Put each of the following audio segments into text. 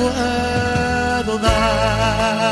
puedo dar.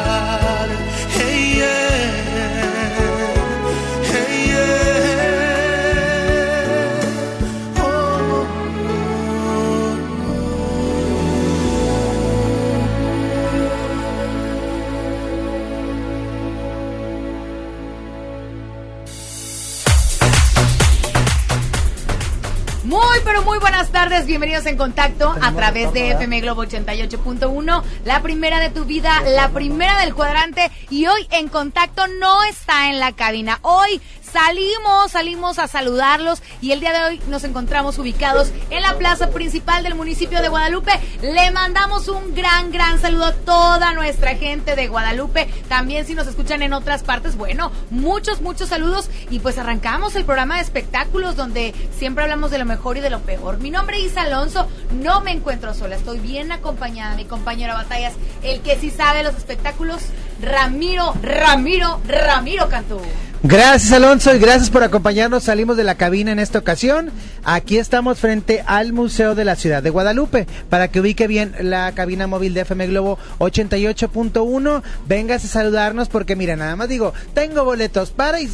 Bienvenidos en contacto a través de FM Globo 88.1, la primera de tu vida, la primera del cuadrante y hoy en contacto no está en la cabina. Hoy Salimos, salimos a saludarlos y el día de hoy nos encontramos ubicados en la plaza principal del municipio de Guadalupe. Le mandamos un gran, gran saludo a toda nuestra gente de Guadalupe. También si nos escuchan en otras partes, bueno, muchos, muchos saludos y pues arrancamos el programa de espectáculos donde siempre hablamos de lo mejor y de lo peor. Mi nombre es Alonso, no me encuentro sola, estoy bien acompañada, mi compañero Batallas, el que sí sabe los espectáculos, Ramiro, Ramiro, Ramiro Cantú. Gracias Alonso y gracias por acompañarnos. Salimos de la cabina en esta ocasión. Aquí estamos frente al Museo de la Ciudad de Guadalupe. Para que ubique bien la cabina móvil de FM Globo 88.1, vengas a saludarnos porque mira, nada más digo, tengo boletos para y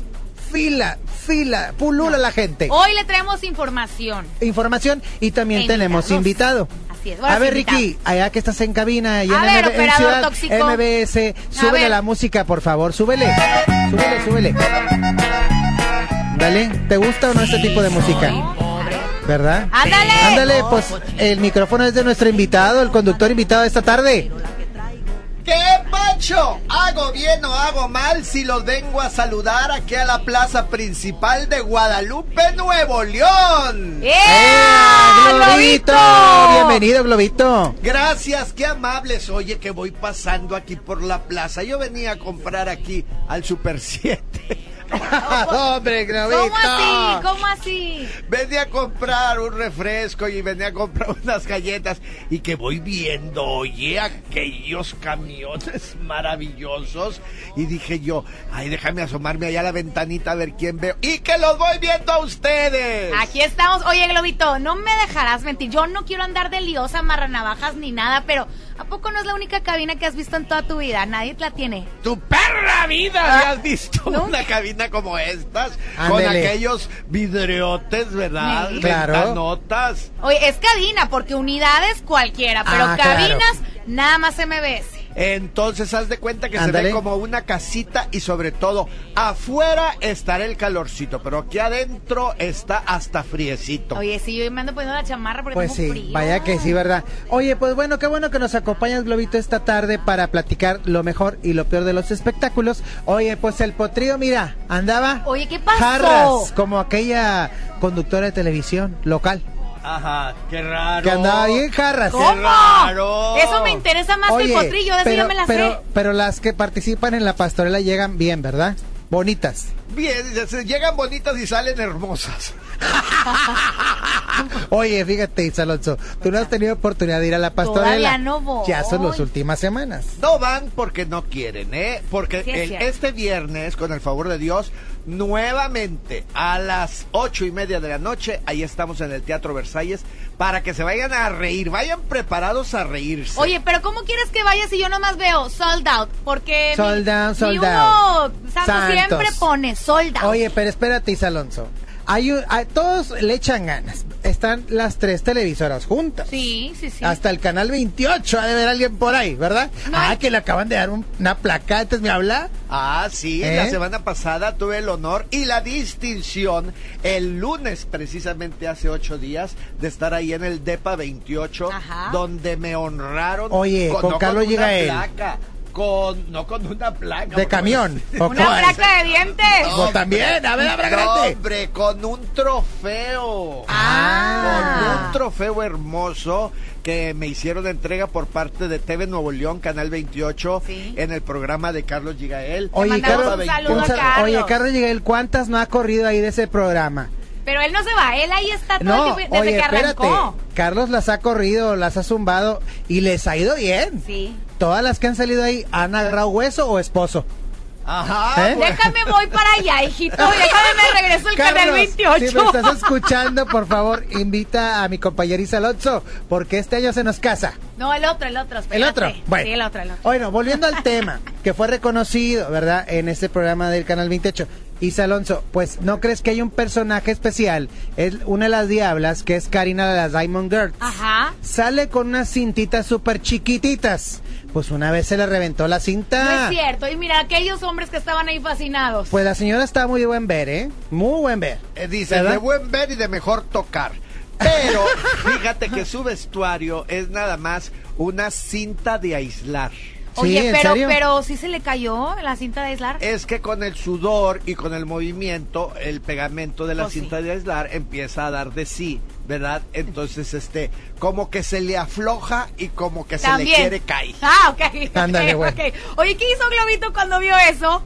fila, fila, pulula la gente. Hoy le traemos información. Información y también tenemos invitado. Así es. Bueno, A ver, Ricky, allá que estás en cabina y A en, ver, MB en operador Ciudad tóxico. MBS, súbele la música, por favor, súbele. Súbele, súbele. Dale, ¿te gusta o no este tipo de música? ¿Verdad? ¡Ándale! Ándale, pues el micrófono es de nuestro invitado, el conductor invitado de esta tarde. ¿Hago bien o hago mal si los vengo a saludar aquí a la plaza principal de Guadalupe, Nuevo León? ¡Eh! ¡Globito! Bienvenido, Globito. Gracias, qué amables. Oye, que voy pasando aquí por la plaza. Yo venía a comprar aquí al Super 7. Hombre, Globito. ¿Cómo así? ¿Cómo así? Venía a comprar un refresco y venía a comprar unas galletas y que voy viendo, oye, aquellos camiones maravillosos y dije yo, ay, déjame asomarme allá a la ventanita a ver quién veo y que los voy viendo a ustedes. Aquí estamos. Oye, Globito, no me dejarás mentir. Yo no quiero andar de liosa, marranavajas ni nada, pero ¿a poco no es la única cabina que has visto en toda tu vida? Nadie la tiene. Tu perra vida, ¿me has visto ¿no? una cabina como estas? Con aquellos vidriotes, ¿verdad? Sí. Claro. Ventanotas. Oye, es cabina, porque unidades cualquiera, pero Ah, claro. cabinas nada más MBS. Entonces haz de cuenta que se ve como una casita y sobre todo afuera estará el calorcito, pero aquí adentro está hasta friecito. Oye, sí, yo me ando poniendo la chamarra porque Pues tengo sí, frío. vaya que sí, ¿verdad? Oye, pues bueno, qué bueno que nos acompañas, Globito, esta tarde para platicar lo mejor y lo peor de los espectáculos. Oye, pues el potrillo, mira, andaba... Oye, ¿qué pasó? Jarras, como aquella conductora de televisión local, Ajá, qué raro. que andaba bien jarras. ¿Cómo? raro. Eso me interesa más que el potrillo, de eso pero, yo me la pero, sé. pero las que participan en la pastorela llegan bien, ¿verdad? Bonitas. Bien, ya se- llegan bonitas y salen hermosas. Oye, fíjate, Alonso, tú no has tenido oportunidad de ir a la pastorela. No voy. Ya son las últimas semanas. No van porque no quieren, ¿eh? Porque Sí, es el- cierto. este viernes, con el favor de Dios, nuevamente a las ocho y media de la noche, ahí estamos en el Teatro Versalles, para que se vayan a reír, vayan preparados a reírse. Oye, pero ¿cómo quieres que vaya si yo nomás veo sold out? Porque mi- Sold out, sold mi Hugo out. Santos Santos. siempre pone sold out. Oye, pero espérate, Alonso. Hay un- hay- todos le echan ganas. Están las tres televisoras juntas. Sí, sí, sí. Hasta el canal 28 ha de ver alguien por ahí, ¿verdad? No. Ah, que le acaban de dar un- una placa, antes me habla. Ah, sí, ¿Eh? la semana pasada tuve el honor y la distinción el lunes, precisamente hace ocho días, de estar ahí en el DEPA 28, Ajá. donde me honraron. Oye, con no Carlos una Gigael. placa, con, no con una placa. De camión. ¿o Una cuál? placa de dientes. Pues también, a ver, No, grande. hombre, con un trofeo. Ah. Con un trofeo hermoso que me hicieron entrega por parte de TV Nuevo León, Canal 28, Sí. en el programa de Carlos Gigael. Oye, Carlos, un saludo a sal- Carlos. Oye, Carlos Miguel, ¿cuántas no ha corrido ahí de ese programa? Pero él no se va, él ahí está todo No, el tiempo, desde oye, que espérate. arrancó. Carlos las ha corrido, las ha zumbado y les ha ido bien. Sí. Todas las que han salido ahí han agarrado hueso o esposo. Ajá. ¿Eh? Déjame voy para allá, hijito. Déjame me regreso al canal Carlos, 28. Si me estás escuchando, por favor, invita a mi compañera Isa Alonso, porque este año se nos casa. No, el otro, el otro. ¿El espérate. otro? Bueno. Sí, el otro, el otro. Bueno, volviendo al tema, que fue reconocido, ¿verdad? En este programa del Canal 28. Isa Alonso, pues, ¿no crees que hay un personaje especial? Es una de las diablas, que es Karina de las Diamond Girls. Ajá. Sale con unas cintitas súper chiquititas. Pues una vez se le reventó la cinta. No es cierto. Y mira, aquellos hombres que estaban ahí fascinados. Pues la señora está muy de buen ver, ¿eh? Muy buen ver. Eh, dice, ¿Verdad? de buen ver y de mejor tocar. Pero fíjate que su vestuario es nada más una cinta de aislar. Oye, Sí, ¿en pero, serio? pero sí se le cayó la cinta de aislar. Es que con el sudor y con el movimiento, el pegamento de la Oh, sí. cinta de aislar empieza a dar de sí, ¿verdad? Entonces, este, como que se le afloja y como que se le quiere caer. Ah, ok. Ándale, güey. Oye, ¿qué hizo Globito cuando vio eso?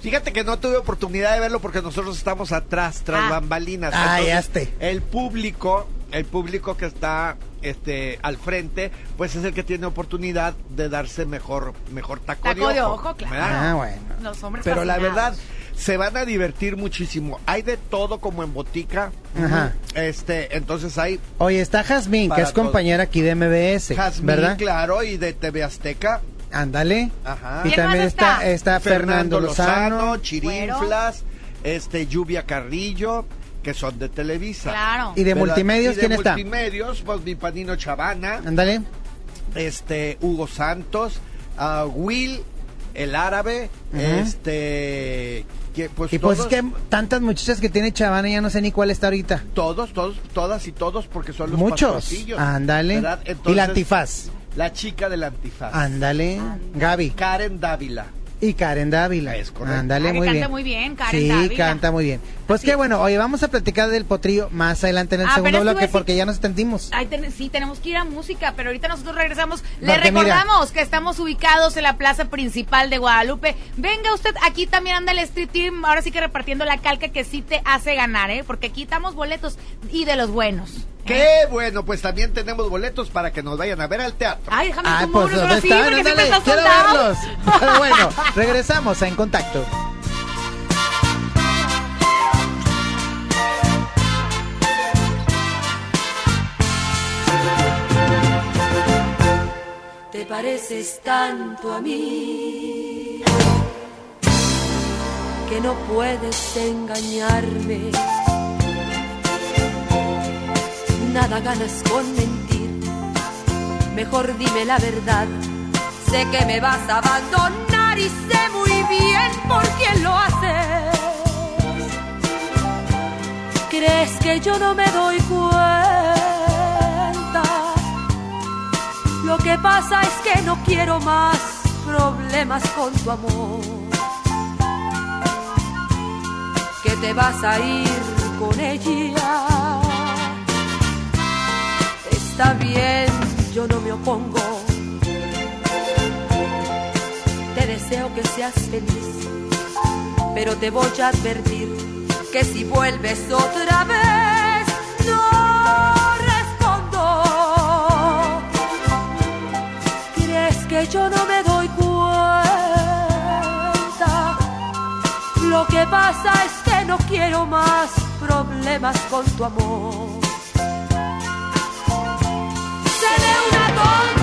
Fíjate que no tuve oportunidad de verlo porque nosotros estamos atrás, tras Ah. bambalinas. Ah, Entonces, ya esté. El público, el público que está este al frente, pues es el que tiene oportunidad de darse mejor, mejor taco, Taco de de ojo. ojo, claro. ¿verdad? Ah, bueno. Los hombres Pero la verdad, se van a divertir muchísimo. Hay de todo como en botica. Ajá. Este, entonces hay Oye, está Jazmín, que es compañera aquí de MBS, Jazmín, ¿verdad? claro, y de TV Azteca. Ándale. Ajá. Y ¿Quién también está, está? está Fernando, Lozano. Chirinflas. este Lluvia Carrillo, que son de Televisa. Claro. ¿Y de ¿Verdad? multimedios Y de quién está? multimedios, pues mi panino Chavana, Ándale. este Hugo Santos, ah, Will, el árabe, este que pues Y pues es que tantas muchachas que tiene Chavana, ya no sé ni cuál está ahorita. todos, todos, todas y todos porque son los Muchos. Ándale. Y la antifaz. La chica del antifaz. Ándale. Gaby. Karen Dávila. Y Karen Dávila. Es correcto. Ándale, Ah, muy canta bien. muy bien, Karen sí, Dávila. canta muy bien. Pues qué bueno, oye, vamos a platicar del potrillo más adelante en el Ah, segundo bloque decir- porque ya nos extendimos. Ay, ten- sí, tenemos que ir a música, pero ahorita nosotros regresamos. Le mira- recordamos que estamos ubicados en la plaza principal de Guadalupe. Venga usted, aquí también anda el Street Team, ahora sí que repartiendo la calca que sí te hace ganar, ¿eh? Porque aquí estamos boletos y de los buenos. Qué bueno, pues también tenemos boletos para que nos vayan a ver al teatro. Ay, déjame Ah, pues quiero verlos. Pero bueno, regresamos a En Contacto. Te pareces tanto a mí que no puedes engañarme. Nada ganas con mentir. Mejor dime la verdad. Sé que me vas a abandonar y sé muy bien por quién lo haces. ¿Crees que yo no me doy cuenta? Lo que pasa es que no quiero más problemas con tu amor. Que te vas a ir con ella. Está bien, yo no me opongo. Te deseo que seas feliz, pero te voy a advertir que si vuelves otra vez, no respondo. ¿Crees que yo no me doy cuenta? Lo que pasa es que no quiero más problemas con tu amor. Seré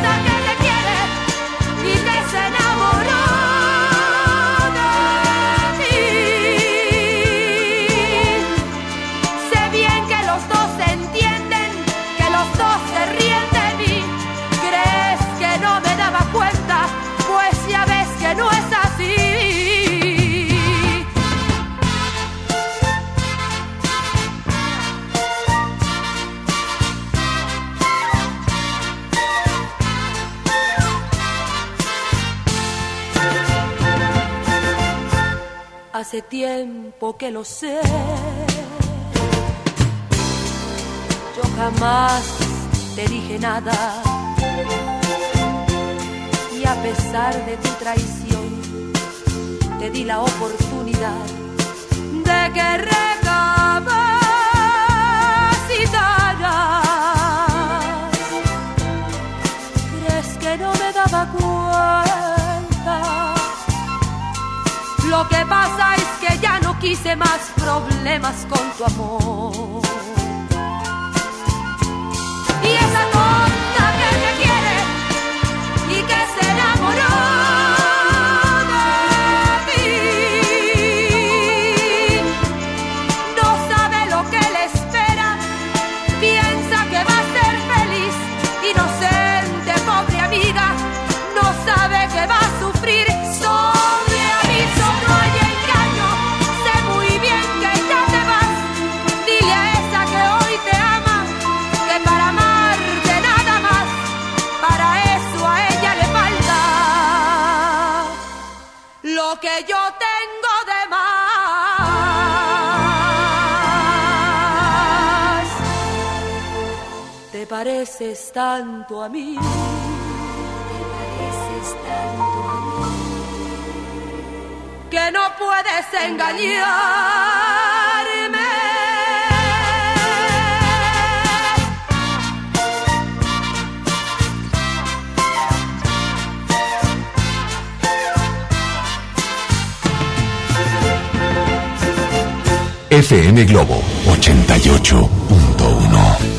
tiempo que lo sé. Yo jamás te dije nada. Y a pesar de tu traición, te di la oportunidad de que recapacitaras. ¿Crees que no me daba cuenta? Lo que pasa quise más problemas con tu amor. Tanto a mí. Te pareces tanto a mí. Que no puedes engañarme. FM Globo 88.1.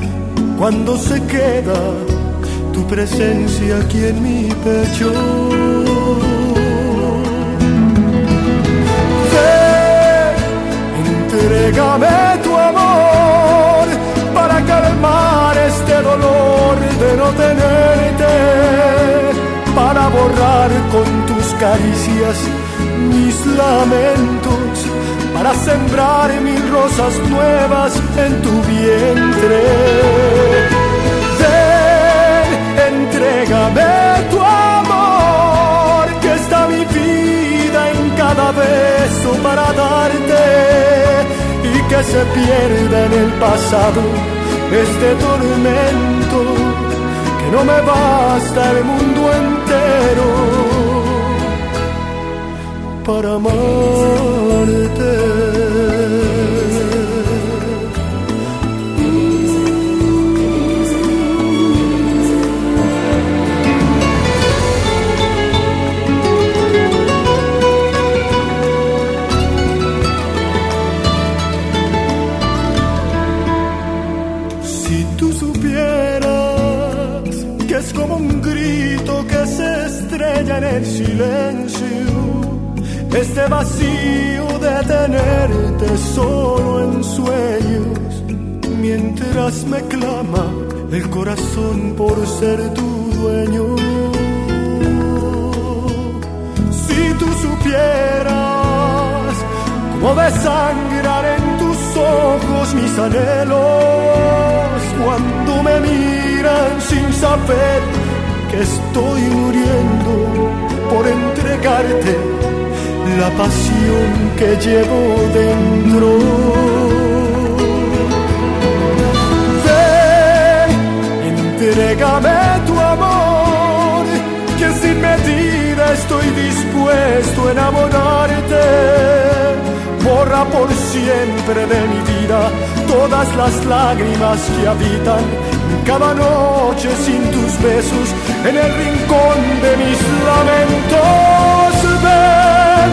cuando se queda tu presencia aquí en mi pecho. Ven, entrégame tu amor para calmar este dolor de no tenerte, para borrar con tus caricias mis lamentos, para sembrar mil rosas nuevas en tu vientre. Ven, entrégame tu amor, que está mi vida en cada beso para darte y que se pierda en el pasado este tormento, que no me basta el mundo entero para amarte. En el silencio, este vacío de tenerte solo en sueños, mientras me clama el corazón por ser tu dueño. Si tú supieras cómo desangrar en tus ojos mis anhelos cuando me miran sin saber que estoy muriendo por entregarte la pasión que llevo dentro. Ven, entrégame tu amor, que sin medida estoy dispuesto a enamorarte. Borra por siempre de mi vida todas las lágrimas que habitan cada noche sin tus besos en el rincón de mis lamentos. Ven,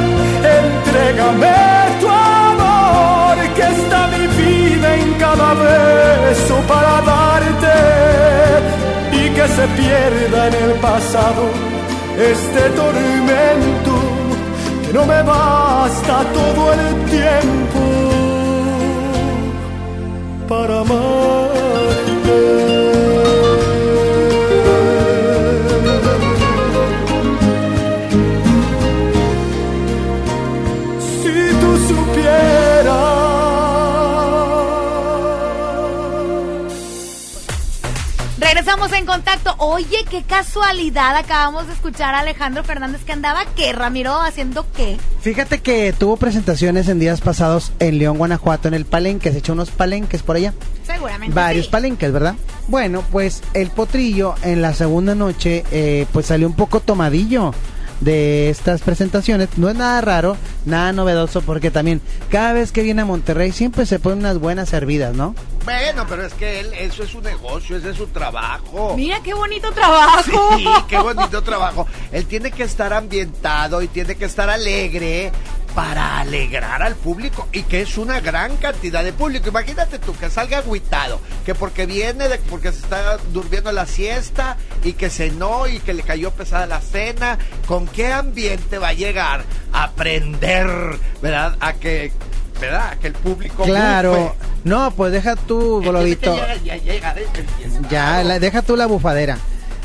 entrégame tu amor, que está mi vida en cada beso para darte y que se pierda en el pasado este tormento que no me basta todo el tiempo para amarte. En contacto. Oye, qué casualidad. Acabamos de escuchar a Alejandro Fernández que andaba, ¿qué, Ramiro? ¿Haciendo qué? Fíjate que tuvo presentaciones en días pasados en León, Guanajuato, en el Palenque. Se echó unos palenques por allá. Seguramente. Varios sí. palenques, ¿verdad? Bueno, pues el potrillo en la segunda noche eh, pues salió un poco tomadillo de estas presentaciones. No es nada raro, nada novedoso, porque también cada vez que viene a Monterrey siempre se ponen unas buenas servidas, ¿no? Bueno, pero es que él, eso es su negocio, ese es su trabajo. Mira qué bonito trabajo. Sí, qué bonito trabajo. Él tiene que estar ambientado y tiene que estar alegre para alegrar al público y que es una gran cantidad de público. Imagínate tú que salga agüitado, que porque viene de porque se está durmiendo la siesta y que cenó y que le cayó pesada la cena, ¿con qué ambiente va a llegar a aprender, verdad? A que ¿verdad? Que el público Claro. bufe. No, pues deja tú, Globito. Ya, ya, ya, ya, Ya, la- deja tú la bufadera.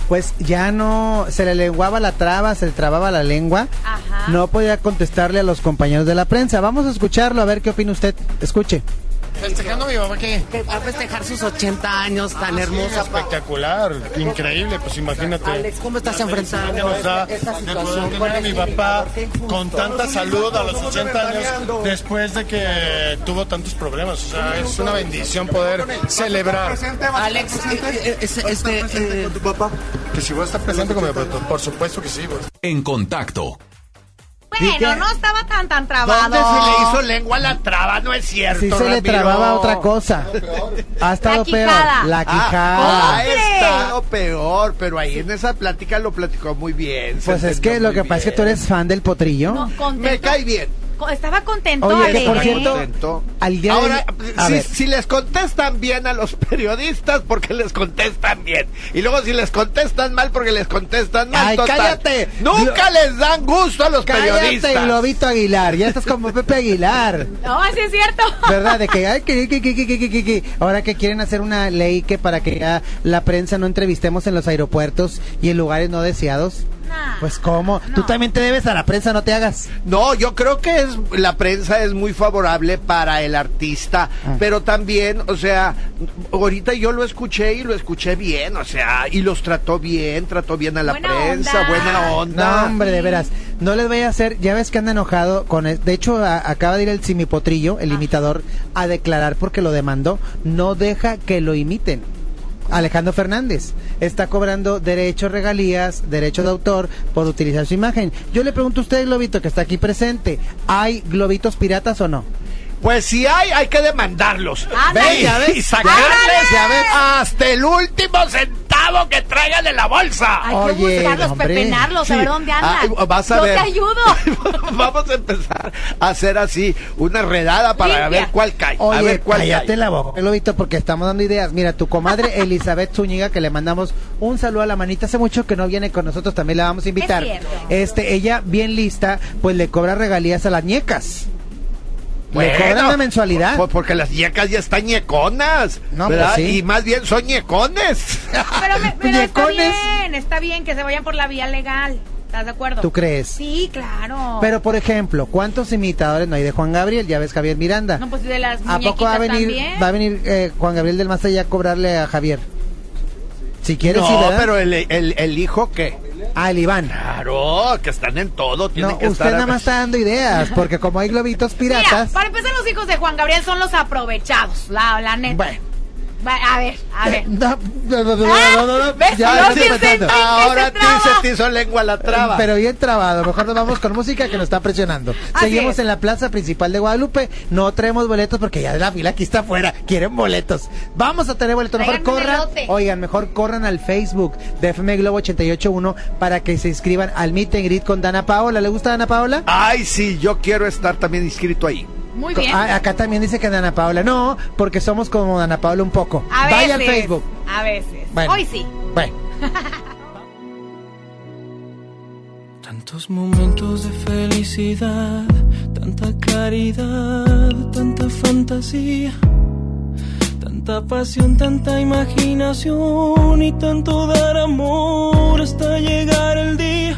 Pues ya no, se le lenguaba la traba, se le trababa la lengua. Ajá. No podía contestarle a los compañeros de la prensa. Vamos a escucharlo, a ver qué opina usted. Escuche. Festejando a mi mamá que Que va a festejar sus 80 años tan hermosa. pa- espectacular, increíble, pues imagínate. Alex, ¿cómo estás enfrentando da esta de poder situación? tener a mi papá con tanta salud a los 80 años después de que tuvo tantos problemas. O sea, es una bendición poder celebrar. Alex, eh, eh, es- este, eh, Que si voy a estar presente con mi papá, por supuesto que sí. pues. En contacto. Bueno, no estaba tan tan trabado. ¿Dónde se le hizo lengua a la traba? No es cierto. Sí se le trababa otra cosa. Ha estado La peor. quijada. La Ah, quijada. ha estado peor, pero ahí en esa plática lo platicó muy bien. Pues es que lo que pasa es que tú eres fan del potrillo. No. Me cae bien. Estaba contento, Oye, Ale, que por cierto, Contento. al día Ahora, de si, si les contestan bien a los periodistas, porque les contestan bien. Y luego si les contestan mal, porque les contestan mal. Ay, total. cállate. Nunca les dan gusto a los periodistas. cállate, Globito Aguilar. Ya estás como Pepe Aguilar. No, sí es cierto. ¿Verdad? De que, ay, que, que, que, que, que, que, que. ahora que quieren hacer una ley que para que ya la prensa no entrevistemos en los aeropuertos y en lugares no deseados. Pues cómo, tú no. también te debes a la prensa, no te hagas. No, yo creo que es la prensa es muy favorable para el artista, Ah. pero también, o sea, ahorita yo lo escuché y lo escuché bien, o sea, y los trató bien, trató bien a la Buena prensa, onda. buena onda. No, hombre, de veras. No les vaya a hacer, ya ves que anda enojado con el- de hecho a- acaba de ir el Simipotrillo, el imitador, a declarar porque lo demandó, no deja que lo imiten. Alejandro Fernández está cobrando derechos, regalías, derechos de autor por utilizar su imagen. Yo le pregunto a usted, Globito, que está aquí presente, ¿hay globitos piratas o no? Pues si hay, hay que demandarlos. Ve, ves, y sacarles hasta el último centavo que traigan en la bolsa. Hay Oye, que buscarlos, hombre. pepenarlos, a Sí. ver dónde andan. Ay, vas a Yo ver. te ayudo. Vamos a empezar a hacer así una redada para Limpia. ver cuál cae. Oye, a ver cuál cállate cae. la boca, Globito, porque estamos dando ideas. Mira, tu comadre Elizabeth Zúñiga, que le mandamos un saludo a la manita, hace mucho que no viene con nosotros, también la vamos a invitar. Es. Este, ella, bien lista, pues le cobra regalías a las ñecas. Le Bueno, cobran una mensualidad. pues porque las ñecas ya están ñeconas. No, ¿verdad? pues sí. Y más bien son ñecones. Pero, me- pero está bien, está bien que se vayan por la vía legal. ¿Estás de acuerdo? ¿Tú crees? Sí, claro. Pero, por ejemplo, ¿cuántos imitadores no hay de Juan Gabriel? Ya ves Javier Miranda. No, pues de las ¿A poco va a venir, también. va a venir eh, Juan Gabriel del Más Allá a cobrarle a Javier? Si quieres, no, sí, pero el, el, el hijo qué. Ah, el Iván. Claro, que están en todo. Tienen No, que usted estar nada más está dando ideas, porque como hay globitos Mira, piratas... para empezar, los hijos de Juan Gabriel son los aprovechados, la, la neta. Bueno. Va- A ver, a ver. No, no, no, no, Ah, no, ¿ves? ya Ahora se te hizo lengua la traba. Pero bien trabado, mejor nos vamos con música que nos está presionando. Así Seguimos es. en la plaza principal de Guadalupe, no traemos boletos porque ya la fila aquí está afuera, quieren boletos. Vamos a tener boletos, mejor corran, oigan, mejor corran al Facebook de FM Globo 881 para que se inscriban al Meet and Greet con Dana Paola. ¿Le gusta Dana Paola? Ay, sí, yo quiero estar también inscrito ahí. Muy bien. Ah, acá también dice que Dana Paola. No, porque somos como Dana Paola un poco. a veces. Vaya al Facebook. A veces. Bueno. Hoy sí. Bueno. Tantos momentos de felicidad, tanta claridad, tanta fantasía, tanta pasión, tanta imaginación y tanto dar amor hasta llegar el día.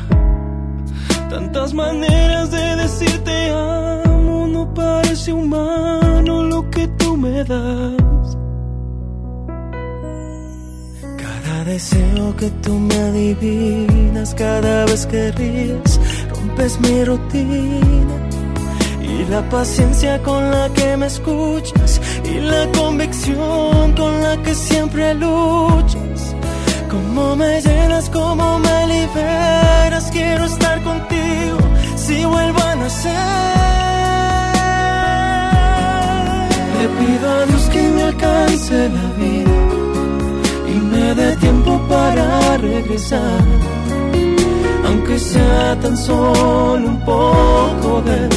Tantas maneras de decirte amo, no parece humano lo que tú me das. Cada deseo que tú me adivinas, cada vez que ríes, rompes mi rutina. Y la paciencia con la que me escuchas, y la convicción con la que siempre luchas. Cómo me llenas, cómo me liberas, quiero estar contigo si vuelvo a nacer. Alcance la vida y me dé tiempo para regresar. Aunque sea tan solo un poco de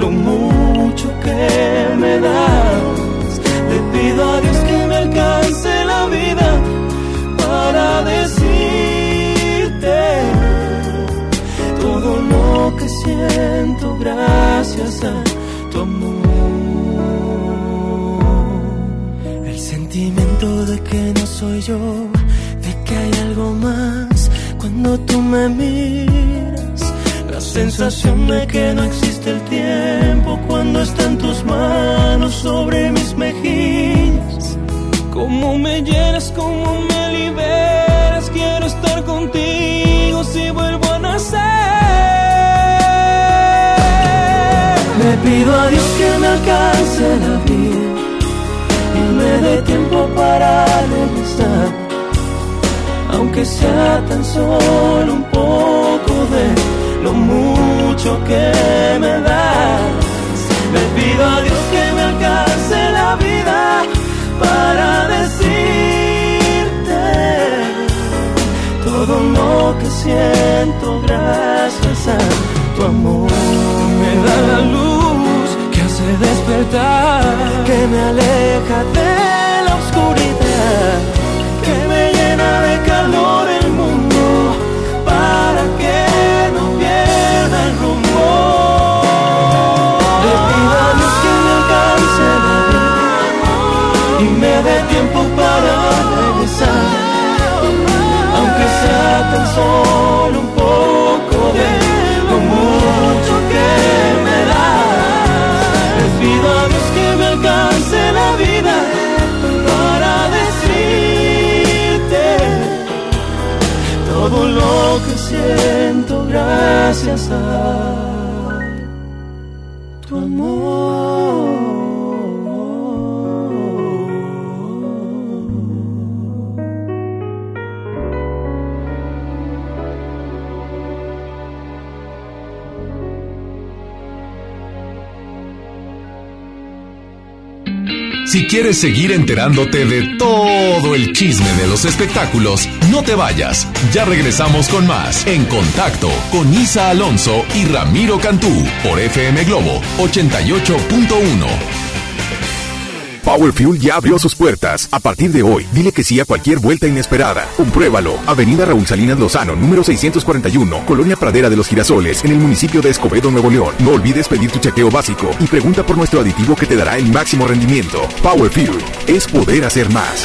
lo mucho que me das. Le pido a Dios que me alcance la vida para decirte todo lo que siento gracias a tu amor. Sentimiento de que no soy yo, de que hay algo más cuando tú me miras. La sensación de que no existe el tiempo cuando están tus manos sobre mis mejillas. Cómo me llenas, cómo me liberas, quiero estar contigo si vuelvo a nacer. Le pido a Dios que me alcance la vida dé tiempo para regresar, aunque sea tan solo un poco de lo mucho que me das. Le pido a Dios que me alcance la vida para decirte todo lo que siento gracias a tu amor. Me da la luz que hace despertar, me aleja de la oscuridad, que me llena de calor todo lo que siento gracias a tu amor. Si quieres seguir enterándote de todo el chisme de los espectáculos, no te vayas. Ya regresamos con más En Contacto con Isa Alonso y Ramiro Cantú por FM Globo 88.1. Power Fuel ya abrió sus puertas. A partir de hoy, dile que sí a cualquier vuelta inesperada. Compruébalo. Avenida Raúl Salinas Lozano, número 641, Colonia Pradera de los Girasoles, en el municipio de Escobedo, Nuevo León. No olvides pedir tu chequeo básico y pregunta por nuestro aditivo que te dará el máximo rendimiento. Power Fuel es poder hacer más.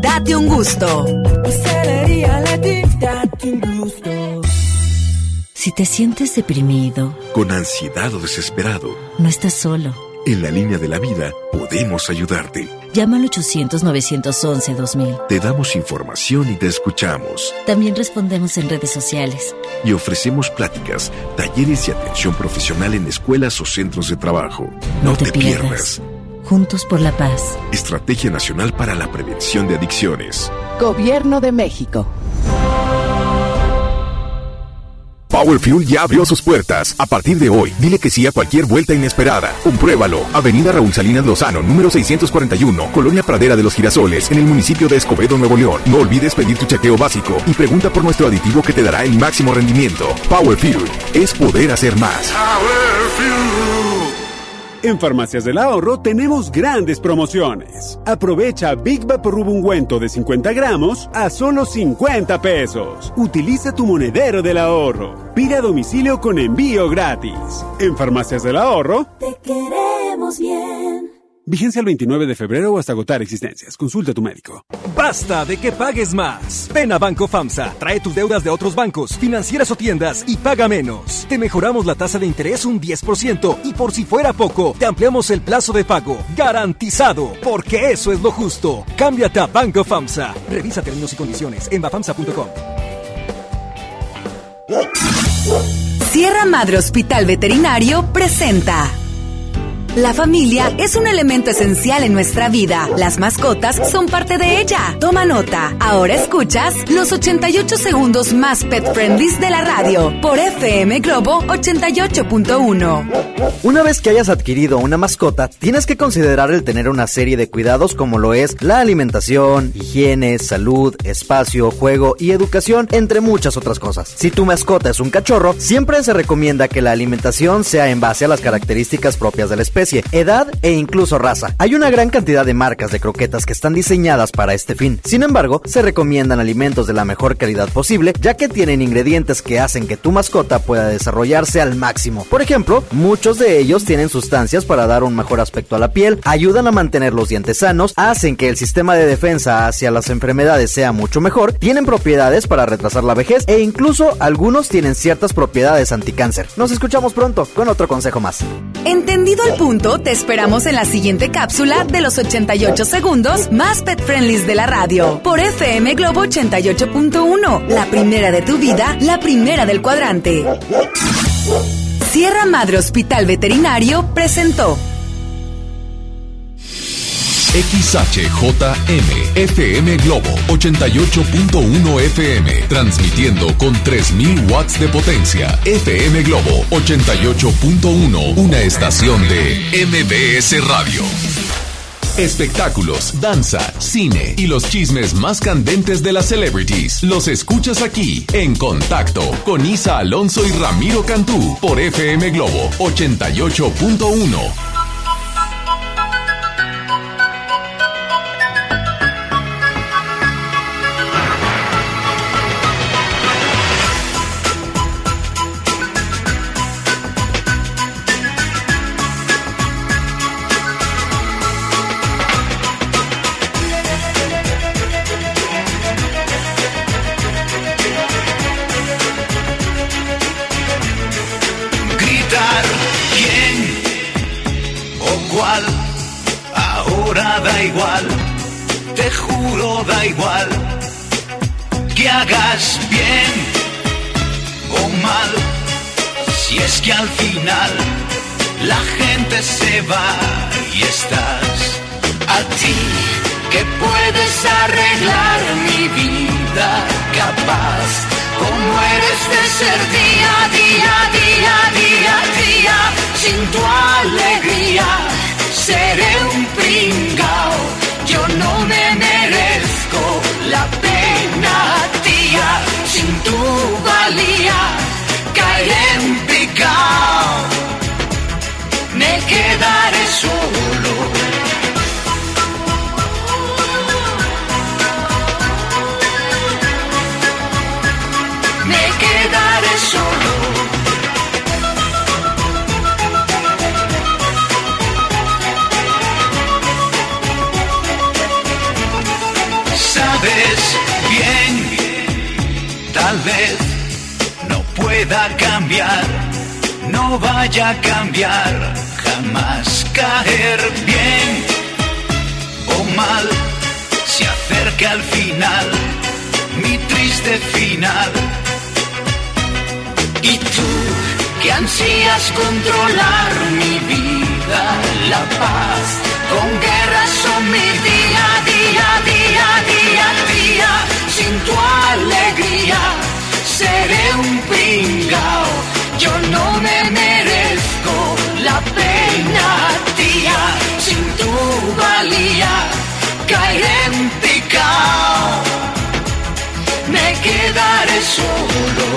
Date un gusto. Si te sientes deprimido, Con ansiedad o desesperado, no estás solo. En la línea de la vida podemos ayudarte. Llama al 800-911-2000. Te damos información y te escuchamos. También respondemos en redes sociales. Y ofrecemos pláticas, talleres y atención profesional en escuelas o centros de trabajo. No, te, pierdas. Juntos por la paz. Estrategia Nacional para la Prevención de Adicciones. Gobierno de México. Power Fuel ya abrió sus puertas. A partir de hoy, dile que sí a cualquier vuelta inesperada. Compruébalo. Avenida Raúl Salinas Lozano, número 641, Colonia Pradera de los Girasoles, en el municipio de Escobedo, Nuevo León. No olvides pedir tu chequeo básico y pregunta por nuestro aditivo que te dará el máximo rendimiento. Power Fuel es poder hacer más. En Farmacias del Ahorro tenemos grandes promociones. Aprovecha Big Vaporub ungüento de 50 gramos a solo 50 pesos. Utiliza tu monedero del ahorro. Pide a domicilio con envío gratis. En Farmacias del Ahorro, Te queremos bien. Vigencia el 29 de febrero o hasta agotar existencias. Consulta a tu médico. Basta de que pagues más. Ven a Banco FAMSA, trae tus deudas de otros bancos, financieras o tiendas y paga menos. Te mejoramos la tasa de interés un 10% y por si fuera poco, te ampliamos el plazo de pago. Garantizado, porque eso es lo justo. Cámbiate a Banco FAMSA. Revisa términos y condiciones en bafamsa.com. Sierra Madre Hospital Veterinario presenta. La familia es un elemento esencial en nuestra vida. Las mascotas son parte de ella. Toma nota. Ahora escuchas los 88 segundos más pet friendly de la radio por FM Globo 88.1. Una vez que hayas adquirido una mascota, tienes que considerar el tener una serie de cuidados como lo es la alimentación, higiene, salud, espacio, juego y educación, entre muchas otras cosas. Si tu mascota es un cachorro, siempre se recomienda que la alimentación sea en base a las características propias de la edad e incluso raza. Hay una gran cantidad de marcas de croquetas que están diseñadas para este fin. Sin embargo, se recomiendan alimentos de la mejor calidad posible, ya que tienen ingredientes que hacen que tu mascota pueda desarrollarse al máximo. Por ejemplo, muchos de ellos tienen sustancias para dar un mejor aspecto a la piel, ayudan a mantener los dientes sanos, hacen que el sistema de defensa hacia las enfermedades sea mucho mejor, tienen propiedades para retrasar la vejez e incluso algunos tienen ciertas propiedades anticáncer. Nos escuchamos pronto con otro consejo más. Entendido el punto, te esperamos en la siguiente cápsula de los 88 segundos más pet friendly de la radio por FM Globo 88.1, la primera de tu vida, la primera del cuadrante. Sierra Madre Hospital Veterinario presentó. XHJM FM Globo 88.1 FM transmitiendo con 3000 watts de potencia. FM Globo 88.1 una estación de MBS Radio. Espectáculos, danza, cine y los chismes más candentes de las celebrities los escuchas aquí en Contacto con Isa Alonso y Ramiro Cantú por FM Globo 88.1. vaya a cambiar más caer bien o mal. Se acerca al final, mi triste final. Y tú que ansías controlar mi vida, la paz, con guerras son mi día, día, día, día, día, sin tu alegría seré un pringao, yo no me merezco la pena, tía, sin tu valía caeré en picao, me quedaré solo.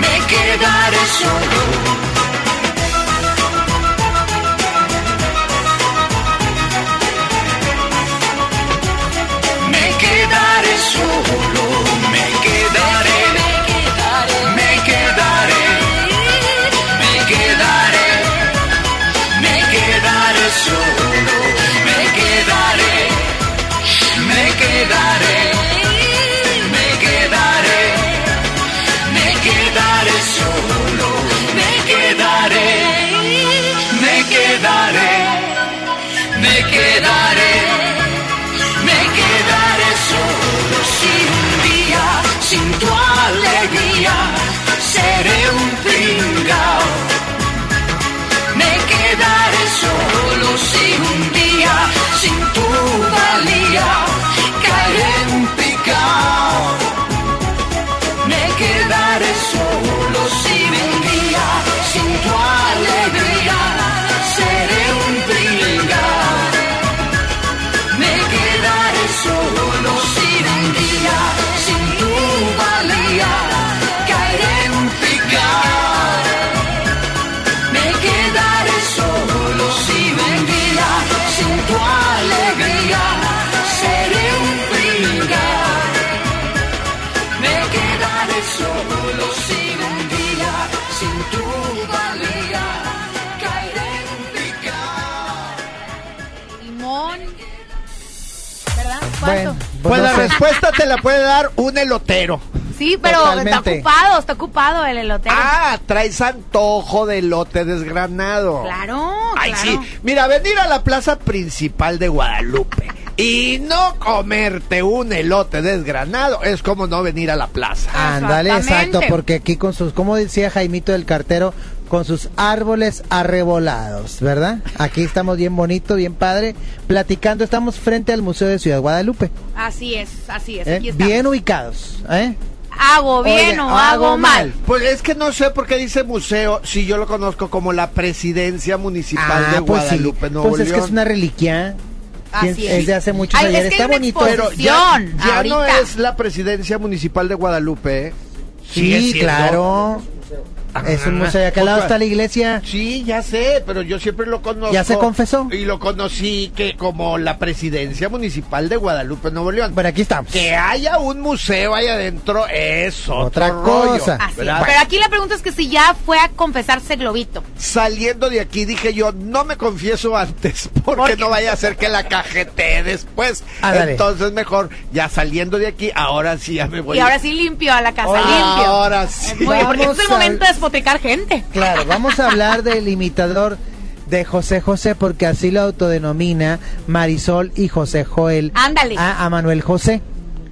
me quedaré solo. 就让。Respuesta te la puede dar un elotero. Sí, pero está ocupado, está ocupado el elotero. Ah, traes antojo de elote desgranado. Claro, Ay, claro. sí. Mira, venir a la plaza principal de Guadalupe y no comerte un elote desgranado es como no venir a la plaza. Ándale, exacto, porque aquí con sus, como decía Jaimito del cartero, con sus árboles arrebolados, ¿verdad? Aquí estamos bien bonito, bien padre, platicando, estamos frente al Museo de Ciudad Guadalupe, Así es, así es. ¿eh? Aquí bien ubicados, ¿eh? Hago bien Oye, o hago mal. Pues es que no sé por qué dice museo si yo lo conozco como la presidencia municipal de pues sí, Guadalupe, Nuevo pues es que es una reliquia, Así es. es de hace muchos Ay, años, es que está bonito. Pero ya, ya no es la presidencia municipal de Guadalupe. ¿eh? Sí, siendo- claro. Es un museo, y acá al lado está la iglesia. Sí, ya sé, pero yo siempre lo conozco. ¿Ya se confesó? Y lo conocí que como la presidencia municipal de Guadalupe, Nuevo León. Bueno, aquí estamos. Que haya un museo ahí adentro es otro Otra rollo, cosa. Pero aquí la pregunta es que si ya fue a confesarse Globito. Saliendo de aquí dije yo, no me confieso antes, porque no vaya a ser que la cajete después. Ándale. Entonces mejor, ya saliendo de aquí, ahora sí ya me voy. Y ahora sí limpio a la casa, Ahora- limpio. ahora sí. Muy bien, porque Vamos es el momento de gente. Claro, vamos a hablar del imitador de José José porque así lo autodenomina Marisol y José Joel Ándale. a, a Manuel José.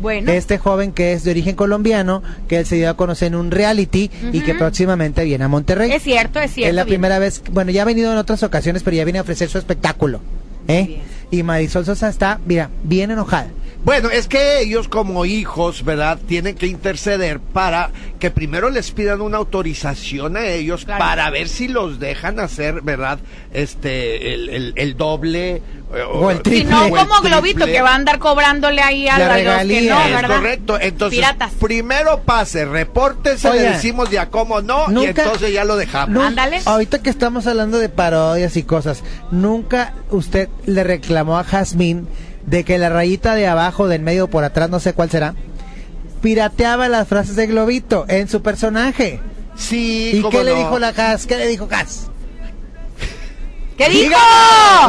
Bueno. Este joven que es de origen colombiano, que él se dio a conocer en un reality y que próximamente viene a Monterrey. Es cierto, es cierto. Es la bien. primera vez, bueno, ya ha venido en otras ocasiones, pero ya viene a ofrecer su espectáculo. ¿eh? Y Marisol Sosa está, mira, bien enojada. Bueno, es que ellos como hijos, ¿verdad? Tienen que interceder para que primero les pidan una autorización a ellos Claro. para ver si los dejan hacer, ¿verdad? Este, el, el- el doble. O el Si triple. no, o el como Globito, que va a andar cobrándole ahí a, La los que regalía. no, Es ¿verdad? Correcto, entonces Piratas. primero pase, repórtese, le Oiga, decimos ya cómo no, y nunca- entonces ya lo dejamos. Ándale. Ahorita que estamos hablando de parodias y cosas, nunca usted le reclamó a Jazmín de que la rayita de abajo, del medio por atrás, no sé cuál será, pirateaba las frases de Globito en su personaje. Sí, ¿Y cómo qué le dijo la Jaz? ¿Qué le dijo Jaz? ¿Qué dijo?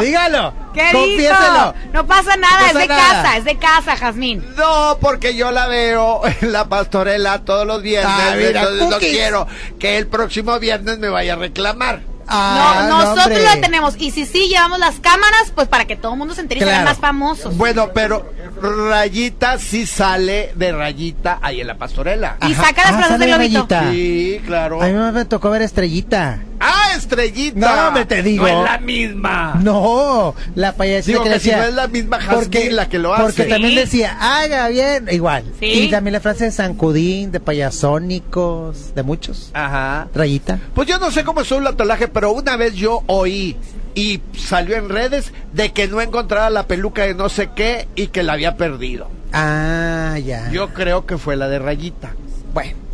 Dígalo, dígalo. ¿Qué dijo? Confiéselo. No pasa nada, No es de nada. casa, es de casa, Jazmín. No, porque yo la veo en la pastorela todos los viernes. Ah, mira, entonces no quiero que el próximo viernes me vaya a reclamar. Ah, no, nosotros hombre. la tenemos. Y si sí, llevamos las cámaras, pues para que todo el mundo se entere y Claro. más famosos. Bueno, pero Rayita sí sale de Rayita ahí en la pastorela. Y saca las Ah, lobito. Rayita. Sí, claro. A mí me tocó ver Estrellita. Ah, Estrellita. No, hombre, te digo. No es la misma. No, la payasita Digo que, que le si decía. no es la misma Jazmín la que lo hace. Porque también decía, haga bien, igual. Sí. Y también la frase de Sancudín, de payasónicos, de muchos. Ajá. Rayita. Pues yo no sé cómo es un latolaje, pero una vez yo oí y salió en redes de que no encontraba la peluca de no sé qué y que la había perdido. Ah, ya. Yo creo que fue la de Rayita. Bueno.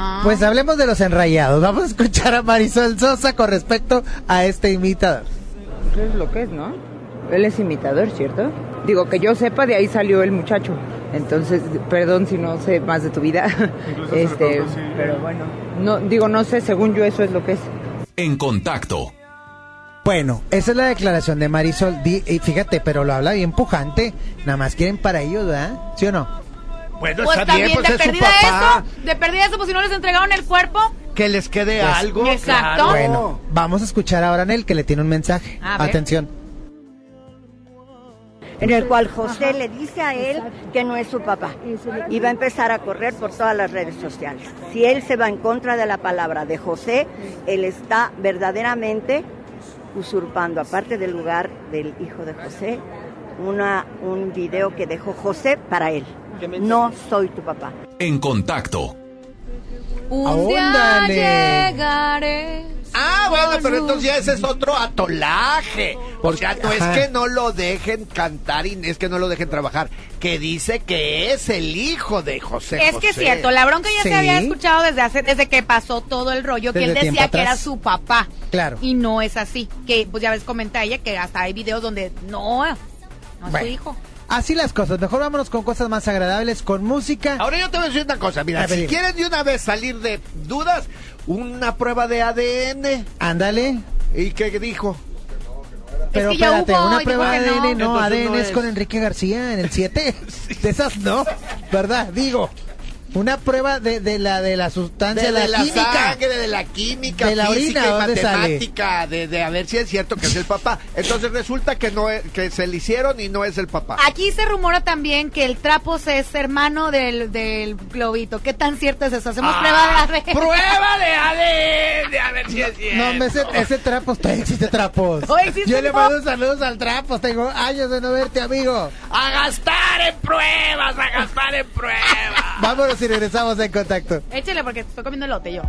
Ah. Pues hablemos de los enrayados. Vamos a escuchar a Marisol Sosa con respecto a este imitador. Es lo que es, ¿no? Él es imitador, ¿cierto? Digo, que yo sepa, de ahí salió el muchacho. Entonces, perdón si no sé más de tu vida. este, pero bueno, no digo, no sé, según yo eso es lo que es. En contacto. Bueno, esa es la declaración de Marisol. Di- y fíjate, pero lo habla bien pujante. Nada más quieren para ellos, ¿verdad? ¿Sí o no? Bueno, Pues está bien, también, pues de es su perdida papá. eso, de perdida eso, pues si no les entregaron el cuerpo. Que les quede Pues, algo. Exacto. claro. Bueno, vamos a escuchar ahora a Nel que le tiene un mensaje. Atención. en el cual José le dice a él que no es su papá y va a empezar a correr por todas las redes sociales. Si él se va en contra de la palabra de José, él está verdaderamente usurpando, aparte del lugar del hijo de José, una, un video que dejó José para él. No soy tu papá. En contacto. Un día Ándale. llegaré. Ah, bueno, pero entonces ya ese es otro atolaje. O sea, no es que no lo dejen cantar y es que no lo dejen trabajar. Que dice que es el hijo de José Es que es José. cierto, la bronca ya Sí. se había escuchado desde hace, desde que pasó todo el rollo, que Desde él tiempo decía que atrás. era su papá. Claro. Y no es así. Que pues ya ves comenta ella que hasta hay videos donde no, no es su hijo. Así las cosas. Mejor vámonos con cosas más agradables, con música. Ahora yo te voy a decir una cosa, mira, si dime. quieren de una vez salir de dudas, una prueba de ADN. Ándale. ¿Y qué dijo? Pero que ya espérate, hubo, una prueba de que no. ADN, no, ADN no es es. con Enrique García en el 7. De esas no, ¿verdad? Digo, una prueba de, de la de la sustancia, De, la, de la química. sangre, de la química, De la física orina, y matemática, de, de a ver si es cierto que es el papá. Entonces resulta que no es- que se le hicieron y no es el papá. Aquí se rumora también que el Trapos es hermano del, del globito. ¿Qué tan cierto es eso? Hacemos Ah, prueba de ADN. Prueba de ADN, a ver si es cierto. No, ese, ese trapos, todavía existe trapos. Existe, Yo le mando saludos al trapos, tengo años de no verte, amigo. A gastar en pruebas, a gastar en pruebas. Vámonos y regresamos en contacto. Échale porque estoy comiendo elote yo.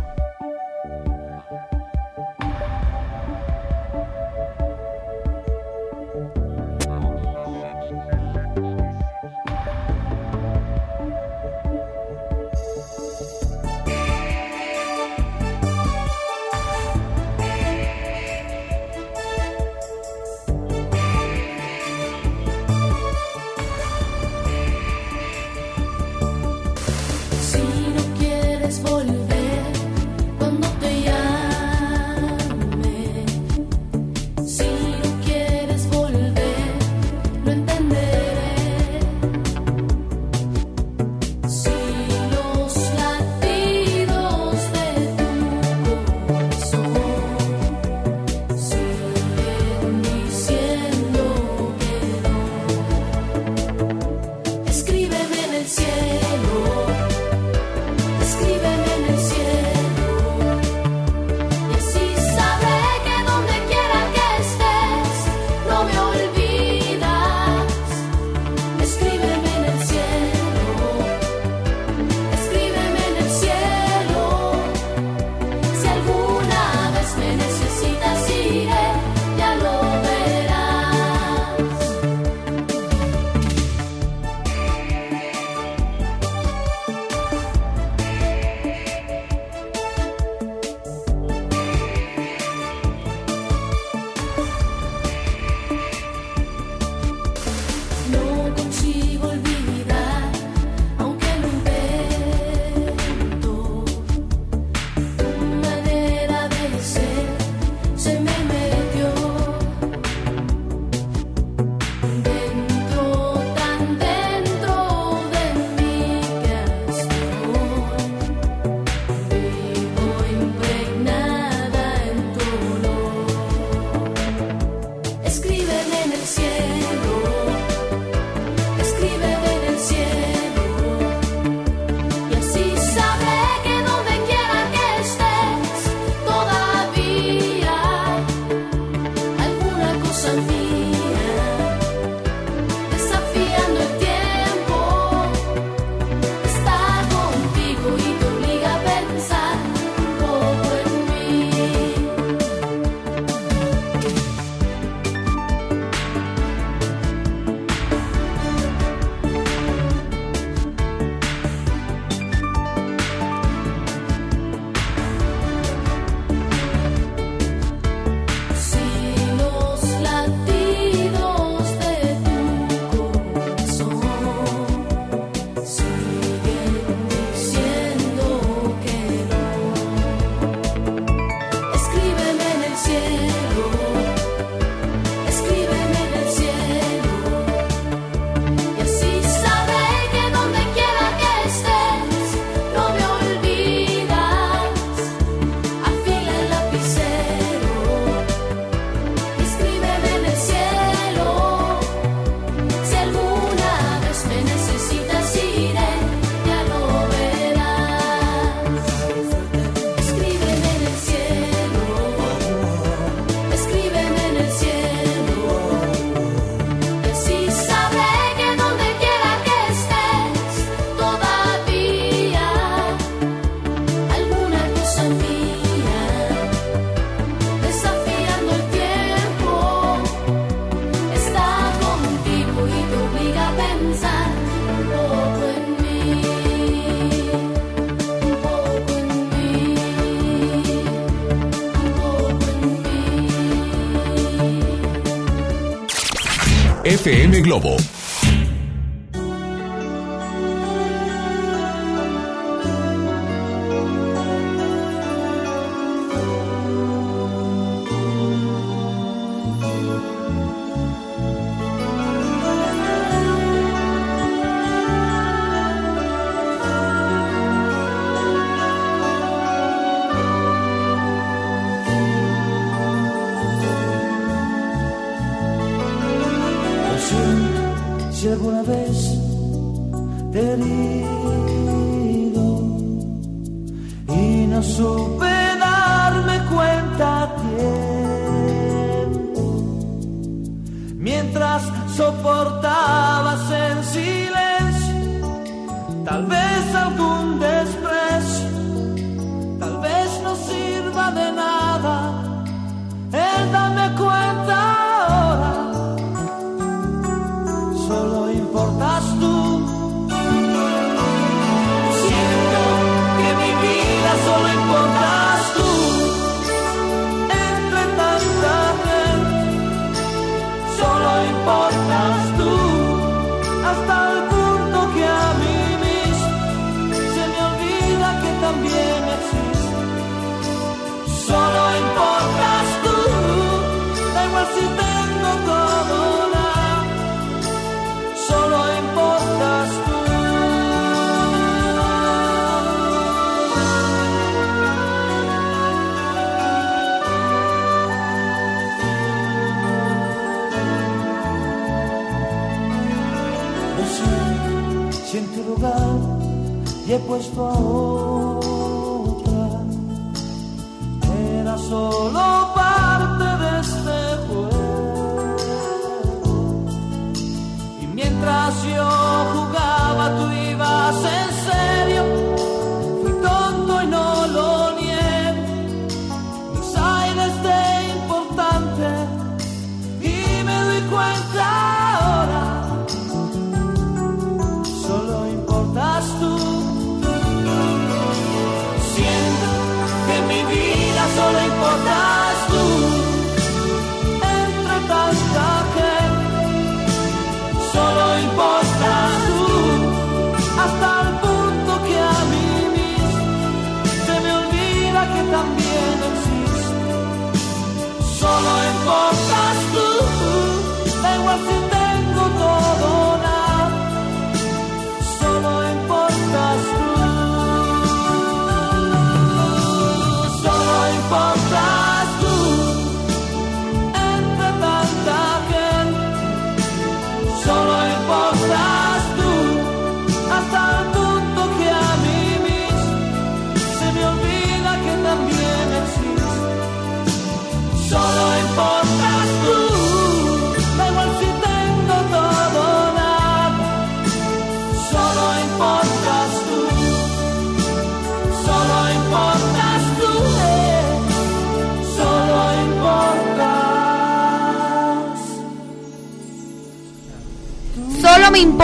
Globo.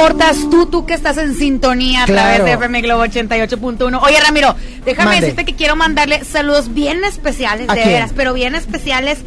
Importas tú, tú que estás en sintonía a Claro. través de FM Globo 88.1. Oye, Ramiro, déjame Mande. decirte que quiero mandarle saludos bien especiales, ¿A de quién? veras, pero bien especiales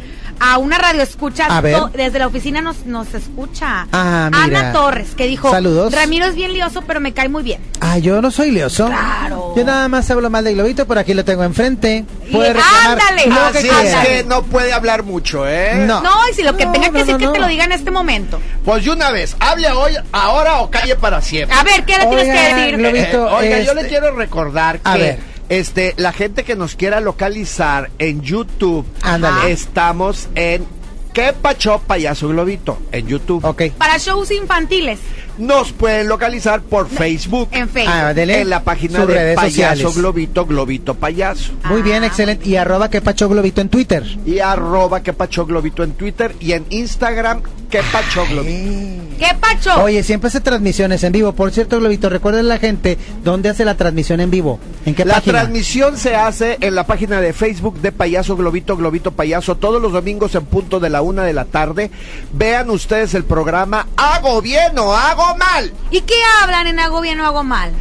a una radio escucha. A ver. Desde la oficina nos, nos escucha. Ah, mira. Ana Torres, que dijo, Saludos. Ramiro es bien lioso, pero me cae muy bien. Ah, yo no soy lioso. Claro. Yo nada más hablo mal de Globito, pero aquí lo tengo enfrente. Puede Y- reclamar ándale. lo Así que es quiera. que no puede hablar mucho, ¿eh? No. No, y si lo que No, tenga no, que decir no, que no. te lo diga en este momento. Pues de una vez, hable hoy, ahora o calle para siempre. A ver, ¿qué le tienes que decir? Globito, Eh, oiga, yo este- le quiero recordar que A ver. este la gente que nos quiera localizar en YouTube, Ándale. estamos en ¿Qué Pacho Payaso Globito? En YouTube. Ok. Para shows infantiles. Nos pueden localizar por Facebook. En Facebook. Ah, dele. En la página Sus de redes Payaso sociales. Globito, Globito Payaso. Muy bien, excelente. Y arroba que pacho globito en Twitter. Y arroba que Pacho Globito en Twitter y en Instagram, que Pacho Globito. ¿Qué pacho? Oye, siempre hace transmisiones en vivo. Por cierto, Globito, recuerden la gente dónde hace la transmisión en vivo. ¿En qué La página? transmisión se hace en la página de Facebook de Payaso Globito, Globito Payaso, todos los domingos en punto de la una de la tarde. Vean ustedes el programa ¿Hago bien o hago mal? ¿Y qué hablan en hago bien o hago mal?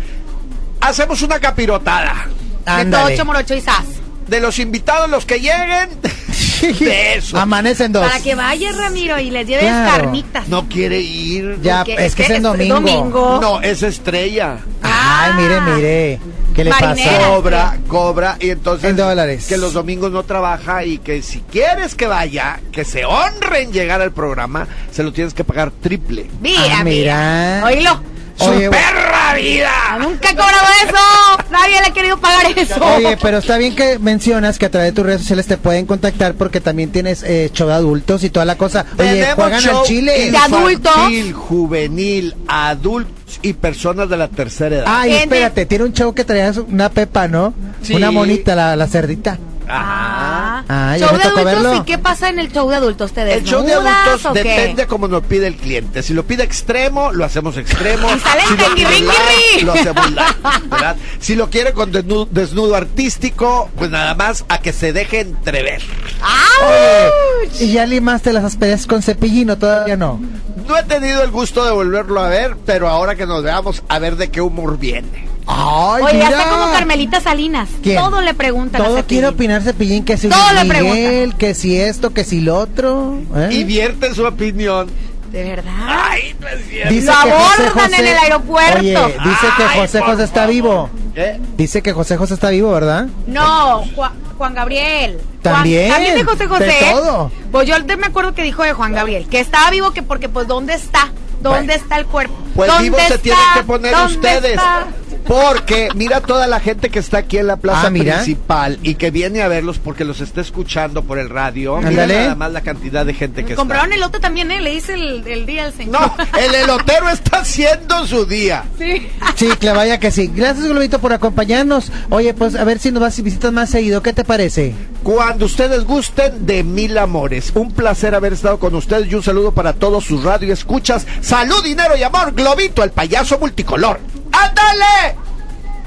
Hacemos una capirotada. De Ándale. Tocho, Morocho y Sas. De los invitados, los que lleguen, de eso. Amanecen dos. Para que vayas, Ramiro, y les lleves Claro. carnitas. No quiere ir. Ya, Porque es que es en domingo. domingo. No, es estrella. Ay, mire, mire. ¿Qué le Marinera. pasa? Cobra, cobra, y entonces En dólares. que los domingos no trabaja y que si quieres que vaya, que se honre en llegar al programa, se lo tienes que pagar triple. Mira, Ah, mira. mira. Oílo. ¡Su Oye, perra vida! Nunca he cobrado eso. Nadie le ha querido pagar eso. Oye, pero está bien que mencionas que a través de tus redes sociales te pueden contactar porque también tienes eh, show de adultos y toda la cosa. Oye, Tenemos juegan show al chile. De adultos. infantil, juvenil, adultos y personas de la tercera edad. Ay, espérate, tiene un show que traía su- una pepa, ¿no? Sí. Una monita, la, la cerdita. Ajá. Ah, show de adultos, verlo. ¿y qué pasa en el show de adultos? ¿Te El show de adultos depende como nos pide el cliente. Si lo pide extremo, lo hacemos extremo. Y sale si lo pide hacemos. Si lo quiere con desnudo, desnudo artístico, pues nada más a que se deje entrever. Oye, ¿y ya limaste las asperezas con cepillino? Todavía no. No he tenido el gusto de volverlo a ver, pero ahora que nos veamos, a ver de qué humor viene. Ay, Oye, mira. está como Carmelita Salinas. ¿Quién? Todo le preguntan a Todo quiere opinar Cepillín, que si Todo le Miguel, que si esto, que si lo otro. ¿eh? Y vierte su opinión. De verdad. Ay, no es cierto. Dice Lo que José abordan en el aeropuerto. Oye, dice que Ay, José José está favor. vivo. ¿Eh? Dice que José José está vivo, ¿verdad? No, Juan, Juan Gabriel. Juan- También, también de José José. de todo. Pues yo me acuerdo que dijo de Juan Gabriel, que estaba vivo, que porque pues ¿dónde está? ¿Dónde Bueno. está el cuerpo? Pues ¿Dónde vivo se está? tienen que poner ¿Dónde ustedes. está? Porque mira toda la gente que está aquí en la plaza Ah, principal y que viene a verlos porque los está escuchando por el radio. Mira nada más la cantidad de gente que Compraron elote también, ¿eh? Le hice el, el día al señor. está. No, el elotero está haciendo su día. Sí. Sí, que vaya que sí. Gracias, Globito, por acompañarnos. Oye, pues a ver si nos vas y visitas más seguido. ¿Qué te parece? Cuando ustedes gusten de mil amores. Un placer haber estado con ustedes y un saludo para todos sus radio escuchas. Salud, dinero y amor. Globito, el payaso multicolor. ¡Ándale!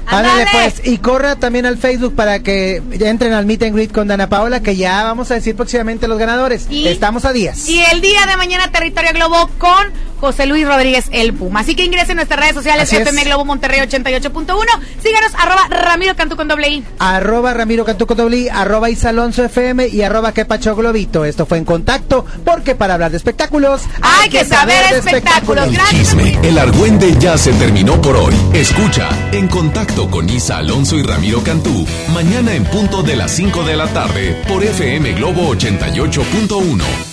Ándale, pues. Y corra también al Facebook para que ya entren al Meet and Greet con Dana Paola, que ya vamos a decir próximamente los ganadores. Y- Estamos a días. Y el día de mañana Territorio Globo con José Luis Rodríguez el Puma. Así que ingresen a nuestras redes sociales Así es. FM Globo Monterrey 88.1. Síganos arroba Ramiro Cantú con doble I. Arroba Ramiro Cantú con doble I, arroba Isa Alonso FM y arroba Que Pacho Globito. Esto fue en contacto, porque para hablar de espectáculos Hay que saber de espectáculos. El Gracias. chisme, el argüende ya se terminó por hoy. Escucha En Contacto con Isa Alonso y Ramiro Cantú, mañana en punto de las 5 de la tarde por FM Globo 88.1.